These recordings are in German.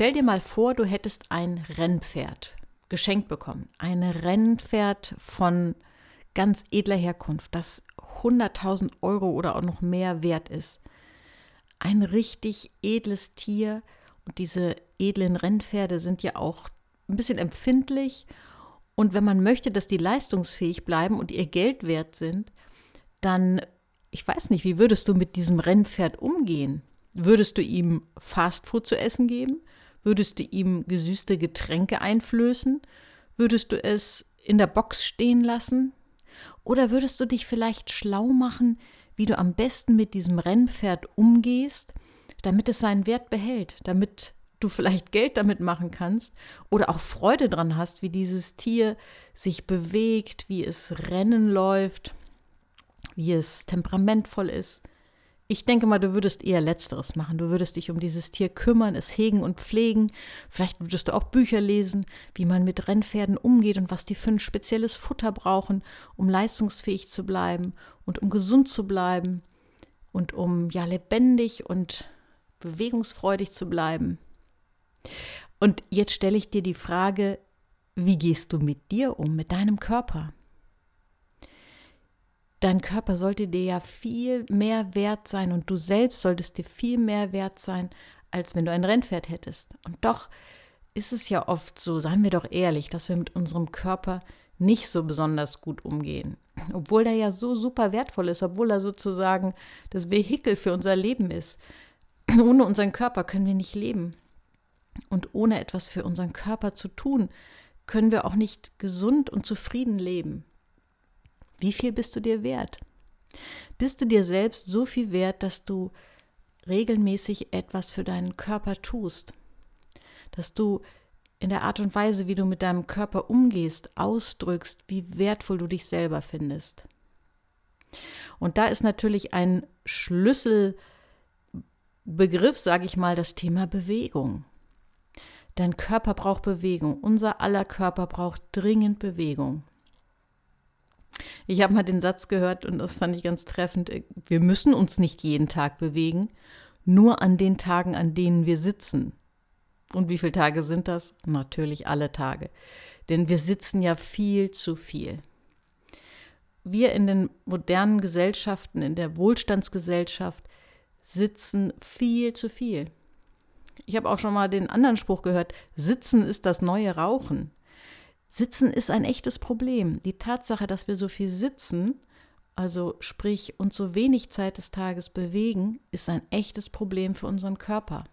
Stell dir mal vor, du hättest ein Rennpferd geschenkt bekommen. Ein Rennpferd von ganz edler Herkunft, das 100.000 Euro oder auch noch mehr wert ist. Ein richtig edles Tier. Und diese edlen Rennpferde sind ja auch ein bisschen empfindlich. Und wenn man möchte, dass die leistungsfähig bleiben und ihr Geld wert sind, dann, ich weiß nicht, wie würdest du mit diesem Rennpferd umgehen? Würdest du ihm Fastfood zu essen geben? Würdest du ihm gesüßte Getränke einflößen? Würdest du es in der Box stehen lassen? Oder würdest du dich vielleicht schlau machen, wie du am besten mit diesem Rennpferd umgehst, damit es seinen Wert behält, damit du vielleicht Geld damit machen kannst oder auch Freude dran hast, wie dieses Tier sich bewegt, wie es Rennen läuft, wie es temperamentvoll ist. Ich denke mal, du würdest eher Letzteres machen. Du würdest dich um dieses Tier kümmern, es hegen und pflegen. Vielleicht würdest du auch Bücher lesen, wie man mit Rennpferden umgeht und was die für ein spezielles Futter brauchen, um leistungsfähig zu bleiben und um gesund zu bleiben und um ja lebendig und bewegungsfreudig zu bleiben. Und jetzt stelle ich dir die Frage, wie gehst du mit dir um, mit deinem Körper? Dein Körper sollte dir ja viel mehr wert sein und du selbst solltest dir viel mehr wert sein, als wenn du ein Rennpferd hättest. Und doch ist es ja oft so, seien wir doch ehrlich, dass wir mit unserem Körper nicht so besonders gut umgehen. Obwohl er ja so super wertvoll ist, obwohl er sozusagen das Vehikel für unser Leben ist. Ohne unseren Körper können wir nicht leben. Und ohne etwas für unseren Körper zu tun, können wir auch nicht gesund und zufrieden leben. Wie viel bist du dir wert? Bist du dir selbst so viel wert, dass du regelmäßig etwas für deinen Körper tust? Dass du in der Art und Weise, wie du mit deinem Körper umgehst, ausdrückst, wie wertvoll du dich selber findest. Und da ist natürlich ein Schlüsselbegriff, sage ich mal, das Thema Bewegung. Dein Körper braucht Bewegung. Unser aller Körper braucht dringend Bewegung. Ich habe mal den Satz gehört und das fand ich ganz treffend. Wir müssen uns nicht jeden Tag bewegen, nur an den Tagen, an denen wir sitzen. Und wie viele Tage sind das? Natürlich alle Tage. Denn wir sitzen ja viel zu viel. Wir in den modernen Gesellschaften, in der Wohlstandsgesellschaft, sitzen viel zu viel. Ich habe auch schon mal den anderen Spruch gehört, Sitzen ist das neue Rauchen. Sitzen ist ein echtes Problem. Die Tatsache, dass wir so viel sitzen, also sprich uns so wenig Zeit des Tages bewegen, ist ein echtes Problem für unseren Körper.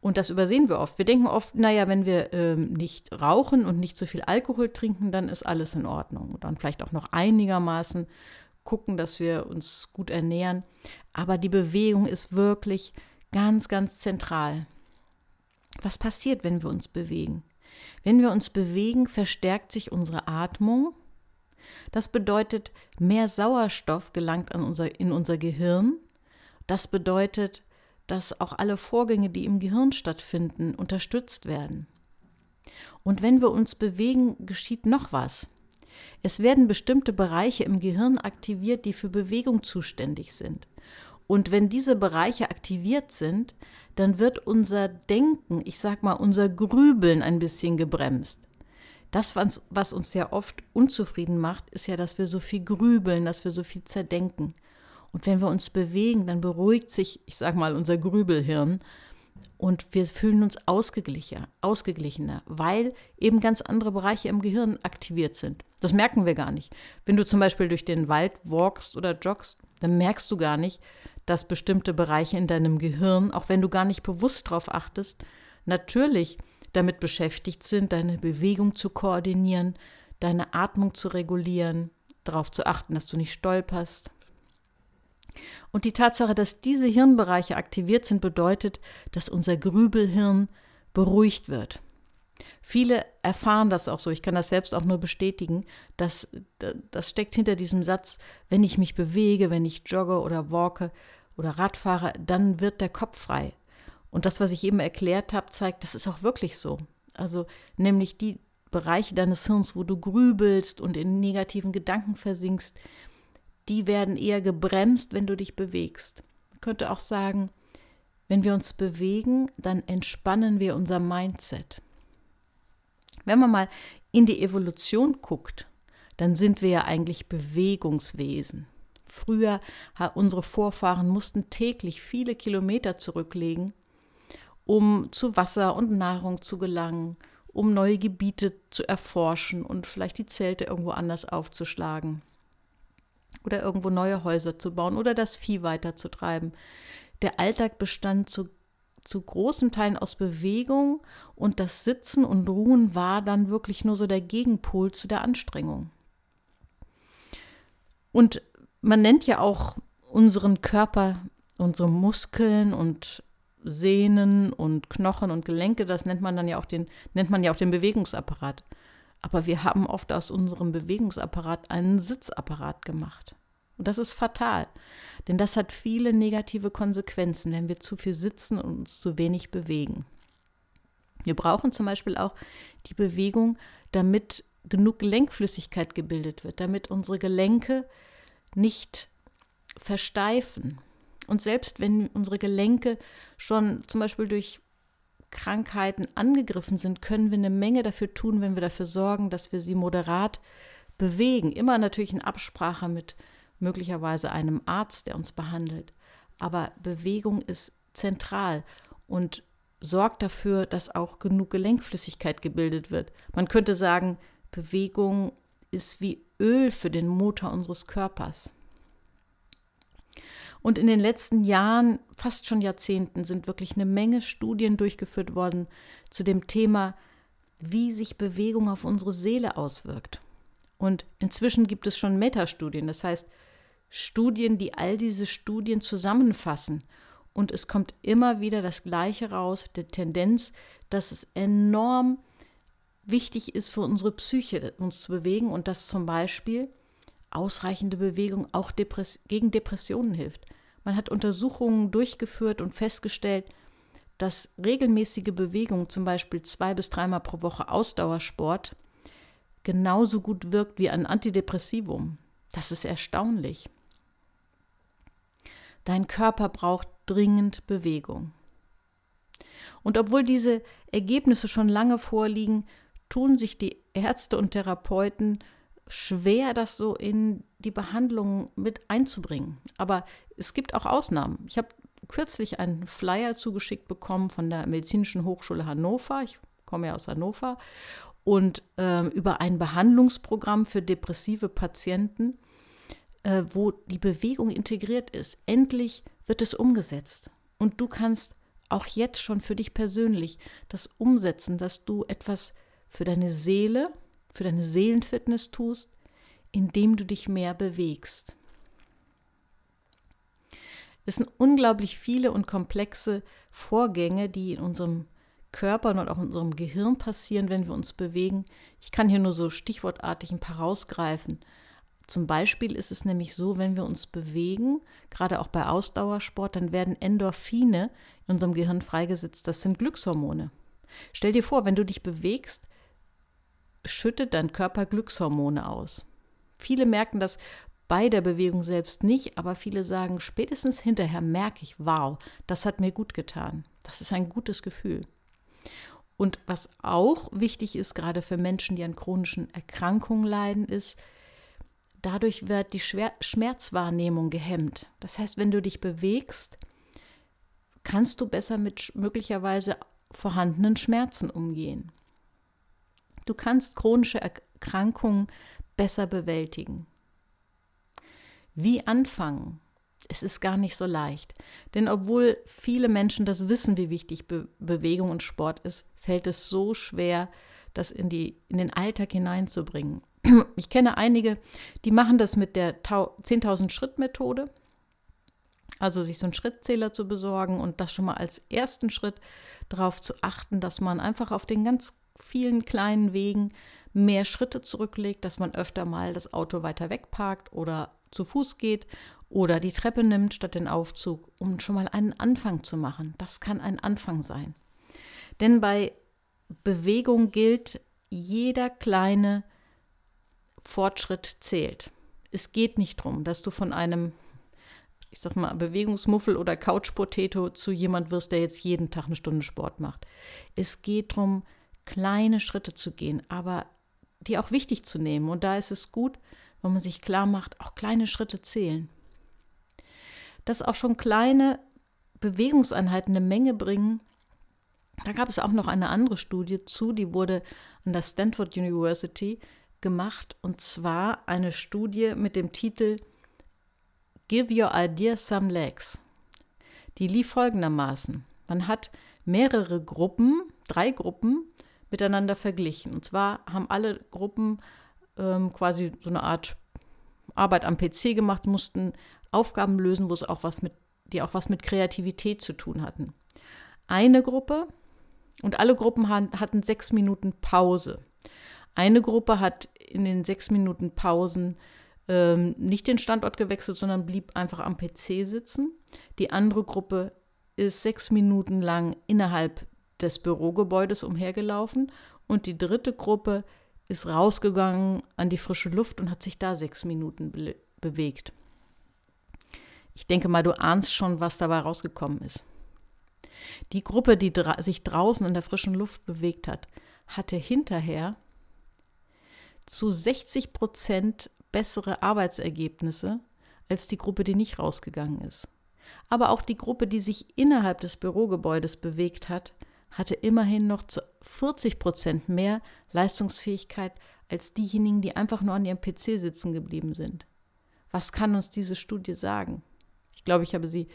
Und das übersehen wir oft. Wir denken oft, naja, wenn wir ähm, nicht rauchen und nicht zu viel Alkohol trinken, dann ist alles in Ordnung. Und dann vielleicht auch noch einigermaßen gucken, dass wir uns gut ernähren. Aber die Bewegung ist wirklich ganz, ganz zentral. Was passiert, wenn wir uns bewegen? Wenn wir uns bewegen, verstärkt sich unsere Atmung. Das bedeutet, mehr Sauerstoff gelangt an unser, in unser Gehirn. Das bedeutet, dass auch alle Vorgänge, die im Gehirn stattfinden, unterstützt werden. Und wenn wir uns bewegen, geschieht noch was. Es werden bestimmte Bereiche im Gehirn aktiviert, die für Bewegung zuständig sind. Und wenn diese Bereiche aktiviert sind, dann wird unser Denken, ich sag mal, unser Grübeln ein bisschen gebremst. Das, was uns ja oft unzufrieden macht, ist ja, dass wir so viel grübeln, dass wir so viel zerdenken. Und wenn wir uns bewegen, dann beruhigt sich, ich sag mal, unser Grübelhirn und wir fühlen uns ausgeglichener, ausgeglichener, weil eben ganz andere Bereiche im Gehirn aktiviert sind. Das merken wir gar nicht. Wenn du zum Beispiel durch den Wald walkst oder joggst, dann merkst du gar nicht, dass bestimmte Bereiche in deinem Gehirn, auch wenn du gar nicht bewusst darauf achtest, natürlich damit beschäftigt sind, deine Bewegung zu koordinieren, deine Atmung zu regulieren, darauf zu achten, dass du nicht stolperst. Und die Tatsache, dass diese Hirnbereiche aktiviert sind, bedeutet, dass unser Grübelhirn beruhigt wird. Viele erfahren das auch so, ich kann das selbst auch nur bestätigen, dass das steckt hinter diesem Satz, wenn ich mich bewege, wenn ich jogge oder walke oder Radfahre, dann wird der Kopf frei. Und das, was ich eben erklärt habe, zeigt, das ist auch wirklich so. Also nämlich die Bereiche deines Hirns, wo du grübelst und in negativen Gedanken versinkst, die werden eher gebremst, wenn du dich bewegst. Man könnte auch sagen, Wenn wir uns bewegen, dann entspannen wir unser Mindset. Wenn man mal in die Evolution guckt, dann sind wir ja eigentlich Bewegungswesen. Früher, unsere Vorfahren mussten täglich viele Kilometer zurücklegen, um zu Wasser und Nahrung zu gelangen, um neue Gebiete zu erforschen und vielleicht die Zelte irgendwo anders aufzuschlagen oder irgendwo neue Häuser zu bauen oder das Vieh weiterzutreiben. Der Alltag bestand zu, zu großen Teilen aus Bewegung und das Sitzen und Ruhen war dann wirklich nur so der Gegenpol zu der Anstrengung. Und man nennt ja auch unseren Körper, unsere Muskeln und Sehnen und Knochen und Gelenke, das nennt man dann ja auch den, nennt man ja auch den Bewegungsapparat. Aber wir haben oft aus unserem Bewegungsapparat einen Sitzapparat gemacht. Und das ist fatal, denn das hat viele negative Konsequenzen, wenn wir zu viel sitzen und uns zu wenig bewegen. Wir brauchen zum Beispiel auch die Bewegung, damit genug Gelenkflüssigkeit gebildet wird, damit unsere Gelenke nicht versteifen. Und selbst wenn unsere Gelenke schon zum Beispiel durch Krankheiten angegriffen sind, können wir eine Menge dafür tun, wenn wir dafür sorgen, dass wir sie moderat bewegen. Immer natürlich in Absprache mit möglicherweise einem Arzt, der uns behandelt. Aber Bewegung ist zentral und sorgt dafür, dass auch genug Gelenkflüssigkeit gebildet wird. Man könnte sagen, Bewegung ist wie Öl für den Motor unseres Körpers. Und in den letzten Jahren, fast schon Jahrzehnten, sind wirklich eine Menge Studien durchgeführt worden zu dem Thema, wie sich Bewegung auf unsere Seele auswirkt. Und inzwischen gibt es schon Metastudien, das heißt Studien, die all diese Studien zusammenfassen. Und es kommt immer wieder das Gleiche raus, die Tendenz, dass es enorm wichtig ist für unsere Psyche, uns zu bewegen und dass zum Beispiel ausreichende Bewegung auch Depress gegen Depressionen hilft. Man hat Untersuchungen durchgeführt und festgestellt, dass regelmäßige Bewegung, zum Beispiel zwei bis dreimal pro Woche Ausdauersport, genauso gut wirkt wie ein Antidepressivum. Das ist erstaunlich. Dein Körper braucht dringend Bewegung. Und obwohl diese Ergebnisse schon lange vorliegen, tun sich die Ärzte und Therapeuten schwer, das so in die Behandlung mit einzubringen. Aber es gibt auch Ausnahmen. Ich habe kürzlich einen Flyer zugeschickt bekommen von der Medizinischen Hochschule Hannover. Ich komme ja aus Hannover. Und äh, über ein Behandlungsprogramm für depressive Patienten, äh, wo die Bewegung integriert ist. Endlich wird es umgesetzt. Und du kannst auch jetzt schon für dich persönlich das umsetzen, dass du etwas für deine Seele, für deine Seelenfitness tust, indem du dich mehr bewegst. Es sind unglaublich viele und komplexe Vorgänge, die in unserem Körper und auch in unserem Gehirn passieren, wenn wir uns bewegen. Ich kann hier nur so stichwortartig ein paar rausgreifen. Zum Beispiel ist es nämlich so, wenn wir uns bewegen, gerade auch bei Ausdauersport, dann werden Endorphine in unserem Gehirn freigesetzt. Das sind Glückshormone. Stell dir vor, wenn du dich bewegst, schüttet dein Körper Glückshormone aus. Viele merken das bei der Bewegung selbst nicht, aber viele sagen, spätestens hinterher merke ich, wow, das hat mir gut getan. Das ist ein gutes Gefühl. Und was auch wichtig ist, gerade für Menschen, die an chronischen Erkrankungen leiden, ist, dadurch wird die Schmerzwahrnehmung gehemmt. Das heißt, wenn du dich bewegst, kannst du besser mit möglicherweise vorhandenen Schmerzen umgehen. Du kannst chronische Erkrankungen besser bewältigen. Wie anfangen? Es ist gar nicht so leicht. Denn obwohl viele Menschen das wissen, wie wichtig Be Bewegung und Sport ist, fällt es so schwer, das in, die, in den Alltag hineinzubringen. Ich kenne einige, die machen das mit der 10.000 Schritt Methode. Also sich so einen Schrittzähler zu besorgen und das schon mal als ersten Schritt darauf zu achten, dass man einfach auf den ganz vielen kleinen Wegen mehr Schritte zurücklegt, dass man öfter mal das Auto weiter wegparkt oder zu Fuß geht oder die Treppe nimmt statt den Aufzug, um schon mal einen Anfang zu machen. Das kann ein Anfang sein. Denn bei Bewegung gilt, jeder kleine Fortschritt zählt. Es geht nicht darum, dass du von einem ich sag mal, Bewegungsmuffel oder Couchpotato zu jemand wirst, der jetzt jeden Tag eine Stunde Sport macht. Es geht darum, kleine Schritte zu gehen, aber die auch wichtig zu nehmen. Und da ist es gut, wenn man sich klar macht, auch kleine Schritte zählen. Dass auch schon kleine Bewegungseinheiten eine Menge bringen. Da gab es auch noch eine andere Studie zu, die wurde an der Stanford University gemacht, und zwar eine Studie mit dem Titel Give Your Idea Some Legs. Die lief folgendermaßen. Man hat mehrere Gruppen, drei Gruppen, miteinander verglichen. Und zwar haben alle Gruppen ähm, quasi so eine Art Arbeit am PC gemacht, mussten Aufgaben lösen, wo es auch was mit, die auch was mit Kreativität zu tun hatten. Eine Gruppe und alle Gruppen hatten sechs Minuten Pause. Eine Gruppe hat in den sechs Minuten Pausen ähm, nicht den Standort gewechselt, sondern blieb einfach am PC sitzen. Die andere Gruppe ist sechs Minuten lang innerhalb des Bürogebäudes umhergelaufen und die dritte Gruppe ist rausgegangen an die frische Luft und hat sich da sechs Minuten be bewegt. Ich denke mal, du ahnst schon, was dabei rausgekommen ist. Die Gruppe, die dra sich draußen in der frischen Luft bewegt hat, hatte hinterher zu 60 Prozent bessere Arbeitsergebnisse als die Gruppe, die nicht rausgegangen ist. Aber auch die Gruppe, die sich innerhalb des Bürogebäudes bewegt hat, hatte immerhin noch zu 40 Prozent mehr Leistungsfähigkeit als diejenigen, die einfach nur an ihrem PC sitzen geblieben sind. Was kann uns diese Studie sagen? Ich glaube, ich habe sie,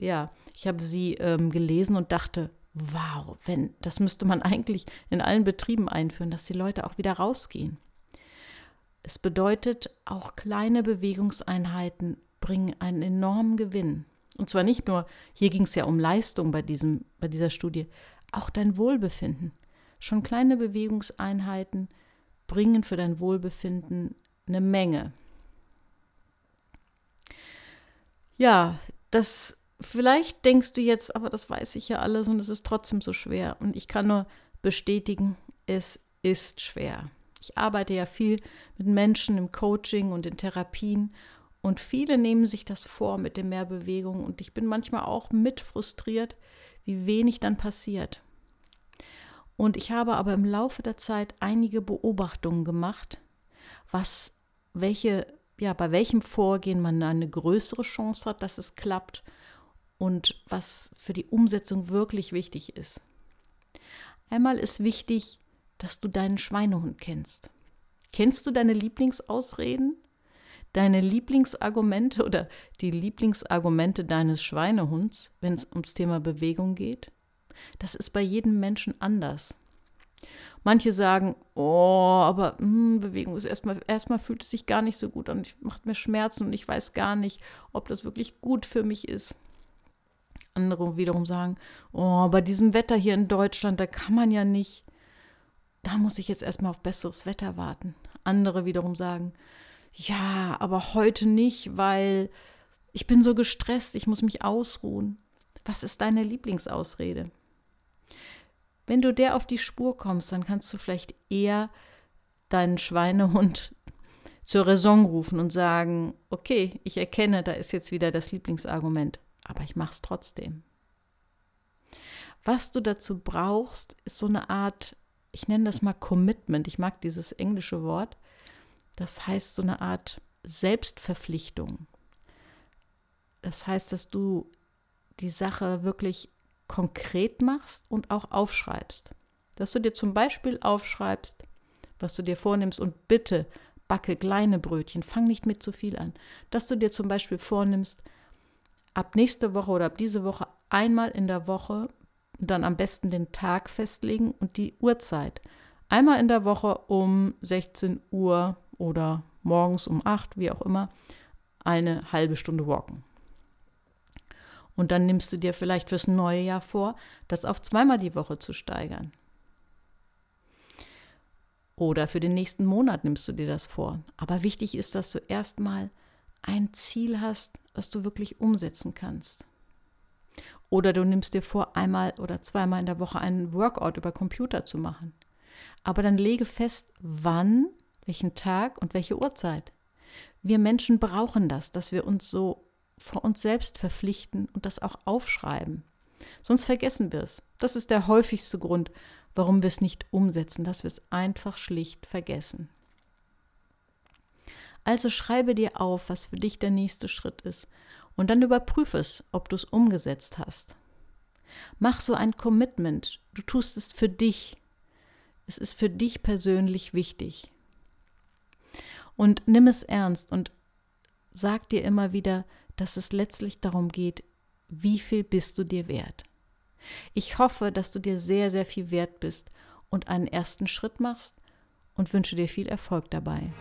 ja, ich habe sie ähm, gelesen und dachte, wow, wenn, das müsste man eigentlich in allen Betrieben einführen, dass die Leute auch wieder rausgehen. Es bedeutet, auch kleine Bewegungseinheiten bringen einen enormen Gewinn. Und zwar nicht nur, hier ging es ja um Leistung bei, diesem, bei dieser Studie, auch dein Wohlbefinden. Schon kleine Bewegungseinheiten bringen für dein Wohlbefinden eine Menge. Ja, das Vielleicht denkst du jetzt, aber das weiß ich ja alles und es ist trotzdem so schwer. Und ich kann nur bestätigen, es ist schwer. Ich arbeite ja viel mit Menschen im Coaching und in Therapien und viele nehmen sich das vor mit dem mehr Bewegung und ich bin manchmal auch mit frustriert, wie wenig dann passiert. Und ich habe aber im Laufe der Zeit einige Beobachtungen gemacht, was welche ja, bei welchem Vorgehen man eine größere Chance hat, dass es klappt und was für die Umsetzung wirklich wichtig ist. Einmal ist wichtig, dass du deinen Schweinehund kennst. Kennst du deine Lieblingsausreden? Deine Lieblingsargumente oder die Lieblingsargumente deines Schweinehunds, wenn es ums Thema Bewegung geht? Das ist bei jedem Menschen anders. Manche sagen, oh, aber mh, hm, Bewegung ist erstmal, erstmal fühlt es sich gar nicht so gut an, macht mir Schmerzen und ich weiß gar nicht, ob das wirklich gut für mich ist. Andere wiederum sagen, oh, bei diesem Wetter hier in Deutschland, da kann man ja nicht. Da muss ich jetzt erstmal auf besseres Wetter warten. Andere wiederum sagen, ja, aber heute nicht, weil ich bin so gestresst, ich muss mich ausruhen. Was ist deine Lieblingsausrede? Wenn du der auf die Spur kommst, dann kannst du vielleicht eher deinen Schweinehund zur Raison rufen und sagen, okay, ich erkenne, da ist jetzt wieder das Lieblingsargument aber ich mache es trotzdem. Was du dazu brauchst, ist so eine Art, ich nenne das mal Commitment, ich mag dieses englische Wort, das heißt so eine Art Selbstverpflichtung. Das heißt, dass du die Sache wirklich konkret machst und auch aufschreibst. Dass du dir zum Beispiel aufschreibst, was du dir vornimmst und bitte backe kleine Brötchen, fang nicht mit zu viel an. Dass du dir zum Beispiel vornimmst, ab nächste Woche oder ab diese Woche einmal in der Woche dann am besten den Tag festlegen und die Uhrzeit. Einmal in der Woche um 16 Uhr oder morgens um 8, wie auch immer, eine halbe Stunde walken. Und dann nimmst du dir vielleicht fürs neue Jahr vor, das auf zweimal die Woche zu steigern. Oder für den nächsten Monat nimmst du dir das vor. Aber wichtig ist, dass du erstmal ein Ziel hast, das du wirklich umsetzen kannst. Oder du nimmst dir vor, einmal oder zweimal in der Woche einen Workout über Computer zu machen. Aber dann lege fest, wann, welchen Tag und welche Uhrzeit. Wir Menschen brauchen das, dass wir uns so vor uns selbst verpflichten und das auch aufschreiben. Sonst vergessen wir es. Das ist der häufigste Grund, warum wir es nicht umsetzen, dass wir es einfach schlicht vergessen. Also schreibe dir auf, was für dich der nächste Schritt ist und dann überprüfe es, ob du es umgesetzt hast. Mach so ein Commitment. Du tust es für dich. Es ist für dich persönlich wichtig. Und nimm es ernst und sag dir immer wieder, dass es letztlich darum geht, wie viel bist du dir wert. Ich hoffe, dass du dir sehr, sehr viel wert bist und einen ersten Schritt machst und wünsche dir viel Erfolg dabei.